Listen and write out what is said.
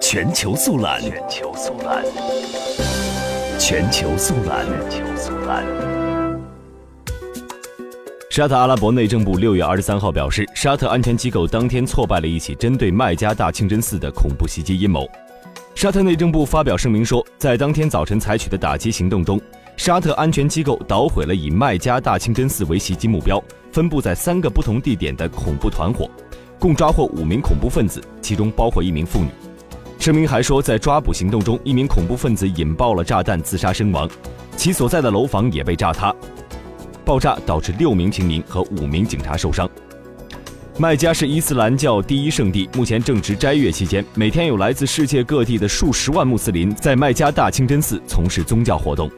全球速览，全球速览，全球速览，全球速览。沙特阿拉伯内政部六月二十三号表示，沙特安全机构当天挫败了一起针对麦加大清真寺的恐怖袭击阴谋。沙特内政部发表声明说，在当天早晨采取的打击行动中，沙特安全机构捣毁了以麦加大清真寺为袭击目标、分布在三个不同地点的恐怖团伙。共抓获五名恐怖分子，其中包括一名妇女。声明还说，在抓捕行动中，一名恐怖分子引爆了炸弹自杀身亡，其所在的楼房也被炸塌。爆炸导致六名平民和五名警察受伤。麦加是伊斯兰教第一圣地，目前正值斋月期间，每天有来自世界各地的数十万穆斯林在麦加大清真寺从事宗教活动。